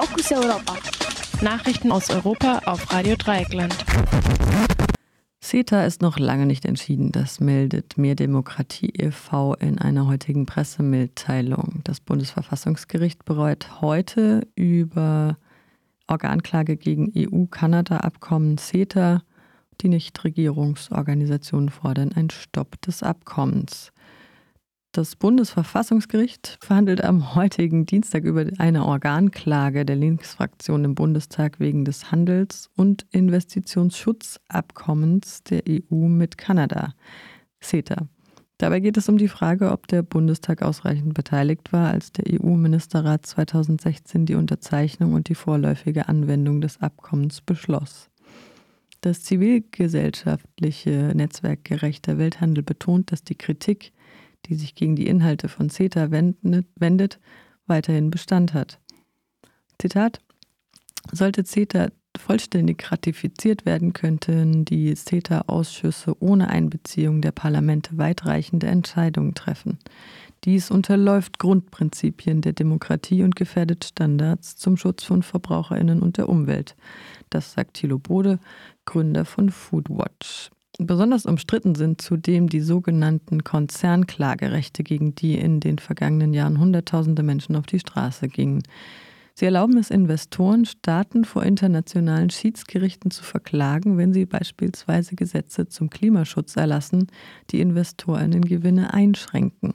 Fokus Europa. Nachrichten aus Europa auf Radio Dreieckland. CETA ist noch lange nicht entschieden. Das meldet Mehr Demokratie e.V. in einer heutigen Pressemitteilung. Das Bundesverfassungsgericht bereut heute über Organklage gegen EU-Kanada-Abkommen CETA. Die Nichtregierungsorganisationen fordern einen Stopp des Abkommens. Das Bundesverfassungsgericht verhandelt am heutigen Dienstag über eine Organklage der Linksfraktion im Bundestag wegen des Handels- und Investitionsschutzabkommens der EU mit Kanada, CETA. Dabei geht es um die Frage, ob der Bundestag ausreichend beteiligt war, als der EU-Ministerrat 2016 die Unterzeichnung und die vorläufige Anwendung des Abkommens beschloss. Das zivilgesellschaftliche Netzwerk Gerechter Welthandel betont, dass die Kritik die sich gegen die Inhalte von CETA wendet, weiterhin Bestand hat. Zitat Sollte CETA vollständig ratifiziert werden, könnten die CETA-Ausschüsse ohne Einbeziehung der Parlamente weitreichende Entscheidungen treffen. Dies unterläuft Grundprinzipien der Demokratie und gefährdet Standards zum Schutz von Verbraucherinnen und der Umwelt. Das sagt Thilo Bode, Gründer von Foodwatch. Besonders umstritten sind zudem die sogenannten Konzernklagerechte, gegen die in den vergangenen Jahren Hunderttausende Menschen auf die Straße gingen. Sie erlauben es Investoren, Staaten vor internationalen Schiedsgerichten zu verklagen, wenn sie beispielsweise Gesetze zum Klimaschutz erlassen, die Investorinnengewinne einschränken.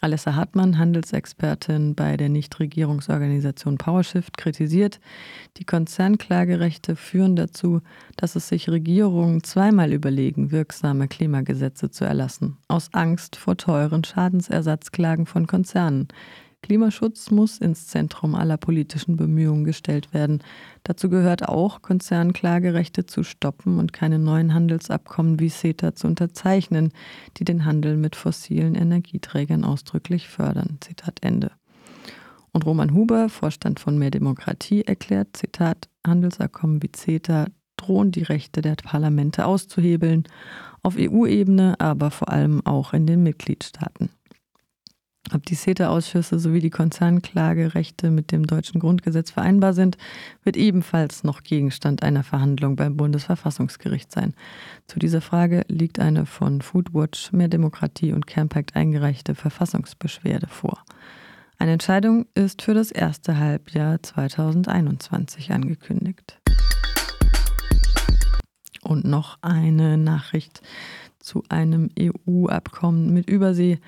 Alessa Hartmann, Handelsexpertin bei der Nichtregierungsorganisation PowerShift, kritisiert, die Konzernklagerechte führen dazu, dass es sich Regierungen zweimal überlegen, wirksame Klimagesetze zu erlassen, aus Angst vor teuren Schadensersatzklagen von Konzernen. Klimaschutz muss ins Zentrum aller politischen Bemühungen gestellt werden. Dazu gehört auch, Konzernklagerechte zu stoppen und keine neuen Handelsabkommen wie CETA zu unterzeichnen, die den Handel mit fossilen Energieträgern ausdrücklich fördern. Zitat Ende. Und Roman Huber, Vorstand von Mehr Demokratie, erklärt, Zitat, Handelsabkommen wie CETA drohen die Rechte der Parlamente auszuhebeln, auf EU-Ebene, aber vor allem auch in den Mitgliedstaaten. Ob die CETA-Ausschüsse sowie die Konzernklagerechte mit dem deutschen Grundgesetz vereinbar sind, wird ebenfalls noch Gegenstand einer Verhandlung beim Bundesverfassungsgericht sein. Zu dieser Frage liegt eine von Foodwatch, Mehr Demokratie und Campact eingereichte Verfassungsbeschwerde vor. Eine Entscheidung ist für das erste Halbjahr 2021 angekündigt. Und noch eine Nachricht zu einem EU-Abkommen mit Übersee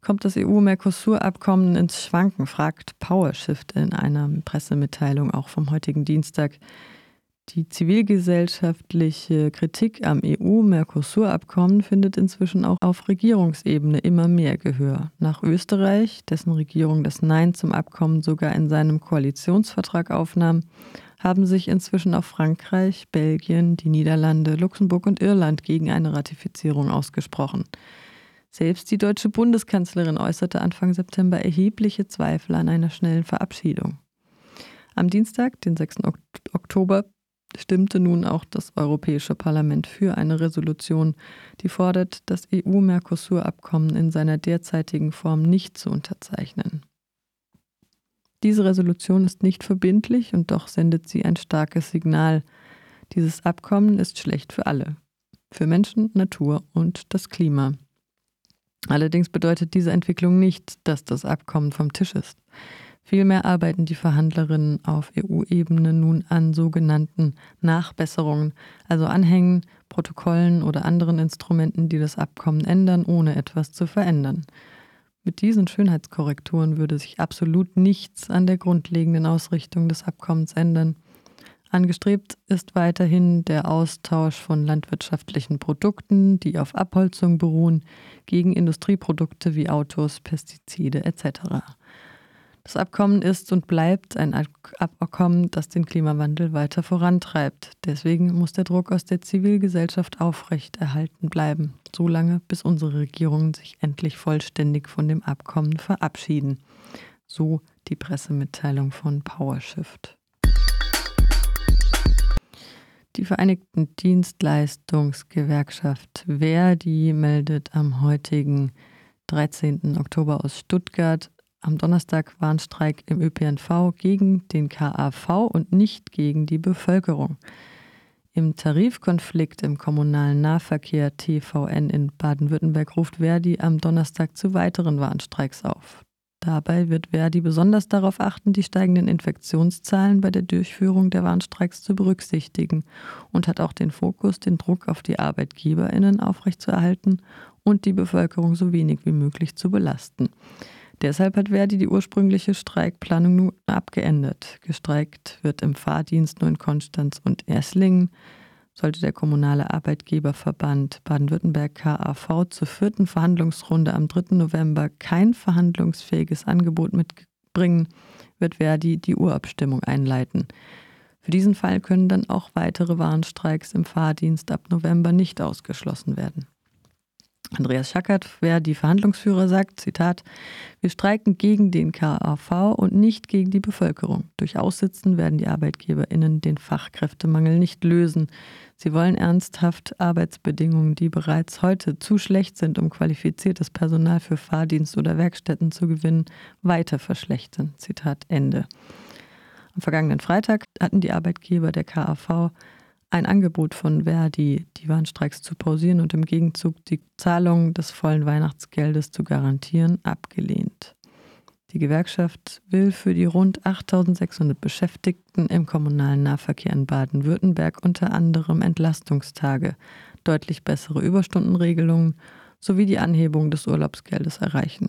kommt das EU-Mercosur-Abkommen ins Schwanken, fragt PowerShift in einer Pressemitteilung auch vom heutigen Dienstag. Die zivilgesellschaftliche Kritik am EU-Mercosur-Abkommen findet inzwischen auch auf Regierungsebene immer mehr Gehör. Nach Österreich, dessen Regierung das Nein zum Abkommen sogar in seinem Koalitionsvertrag aufnahm, haben sich inzwischen auch Frankreich, Belgien, die Niederlande, Luxemburg und Irland gegen eine Ratifizierung ausgesprochen. Selbst die deutsche Bundeskanzlerin äußerte Anfang September erhebliche Zweifel an einer schnellen Verabschiedung. Am Dienstag, den 6. Oktober, stimmte nun auch das Europäische Parlament für eine Resolution, die fordert, das EU-Mercosur-Abkommen in seiner derzeitigen Form nicht zu unterzeichnen. Diese Resolution ist nicht verbindlich und doch sendet sie ein starkes Signal. Dieses Abkommen ist schlecht für alle, für Menschen, Natur und das Klima. Allerdings bedeutet diese Entwicklung nicht, dass das Abkommen vom Tisch ist. Vielmehr arbeiten die Verhandlerinnen auf EU-Ebene nun an sogenannten Nachbesserungen, also Anhängen, Protokollen oder anderen Instrumenten, die das Abkommen ändern, ohne etwas zu verändern. Mit diesen Schönheitskorrekturen würde sich absolut nichts an der grundlegenden Ausrichtung des Abkommens ändern. Angestrebt ist weiterhin der Austausch von landwirtschaftlichen Produkten, die auf Abholzung beruhen, gegen Industrieprodukte wie Autos, Pestizide etc. Das Abkommen ist und bleibt ein Abkommen, das den Klimawandel weiter vorantreibt. Deswegen muss der Druck aus der Zivilgesellschaft aufrecht erhalten bleiben, solange bis unsere Regierungen sich endlich vollständig von dem Abkommen verabschieden. So die Pressemitteilung von PowerShift. Die Vereinigten Dienstleistungsgewerkschaft Verdi meldet am heutigen 13. Oktober aus Stuttgart, Am Donnerstag war ein Streik im ÖPNV gegen den KAV und nicht gegen die Bevölkerung. Im Tarifkonflikt im kommunalen Nahverkehr TVN in Baden-Württemberg ruft Verdi am Donnerstag zu weiteren Warnstreiks auf. Dabei wird Verdi besonders darauf achten, die steigenden Infektionszahlen bei der Durchführung der Warnstreiks zu berücksichtigen und hat auch den Fokus, den Druck auf die Arbeitgeberinnen aufrechtzuerhalten und die Bevölkerung so wenig wie möglich zu belasten. Deshalb hat Verdi die ursprüngliche Streikplanung nun abgeändert. Gestreikt wird im Fahrdienst nur in Konstanz und Erslingen. Sollte der kommunale Arbeitgeberverband Baden-Württemberg KAV zur vierten Verhandlungsrunde am 3. November kein verhandlungsfähiges Angebot mitbringen, wird Verdi die Urabstimmung einleiten. Für diesen Fall können dann auch weitere Warnstreiks im Fahrdienst ab November nicht ausgeschlossen werden. Andreas Schackert, wer die Verhandlungsführer sagt, Zitat, wir streiken gegen den KAV und nicht gegen die Bevölkerung. Durch Aussitzen werden die ArbeitgeberInnen den Fachkräftemangel nicht lösen. Sie wollen ernsthaft Arbeitsbedingungen, die bereits heute zu schlecht sind, um qualifiziertes Personal für Fahrdienst oder Werkstätten zu gewinnen, weiter verschlechtern. Zitat Ende. Am vergangenen Freitag hatten die Arbeitgeber der KAV ein Angebot von Verdi, die Warnstreiks zu pausieren und im Gegenzug die Zahlung des vollen Weihnachtsgeldes zu garantieren, abgelehnt. Die Gewerkschaft will für die rund 8600 Beschäftigten im kommunalen Nahverkehr in Baden-Württemberg unter anderem Entlastungstage, deutlich bessere Überstundenregelungen sowie die Anhebung des Urlaubsgeldes erreichen.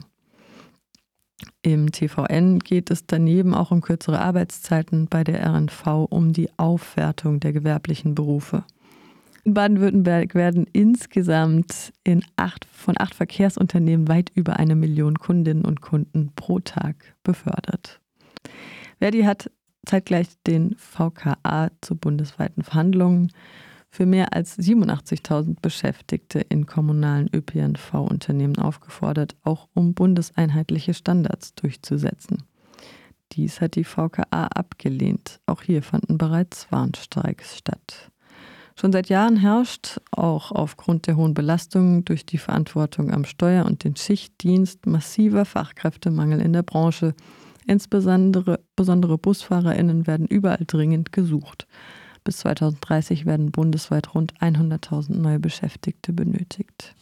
Im TVN geht es daneben auch um kürzere Arbeitszeiten, bei der RNV um die Aufwertung der gewerblichen Berufe. In Baden-Württemberg werden insgesamt in acht, von acht Verkehrsunternehmen weit über eine Million Kundinnen und Kunden pro Tag befördert. Verdi hat zeitgleich den VKA zu bundesweiten Verhandlungen für mehr als 87.000 Beschäftigte in kommunalen ÖPNV-Unternehmen aufgefordert, auch um bundeseinheitliche Standards durchzusetzen. Dies hat die VKA abgelehnt. Auch hier fanden bereits Warnstreiks statt. Schon seit Jahren herrscht, auch aufgrund der hohen Belastungen durch die Verantwortung am Steuer und den Schichtdienst, massiver Fachkräftemangel in der Branche. Insbesondere besondere BusfahrerInnen werden überall dringend gesucht. Bis 2030 werden bundesweit rund 100.000 neue Beschäftigte benötigt.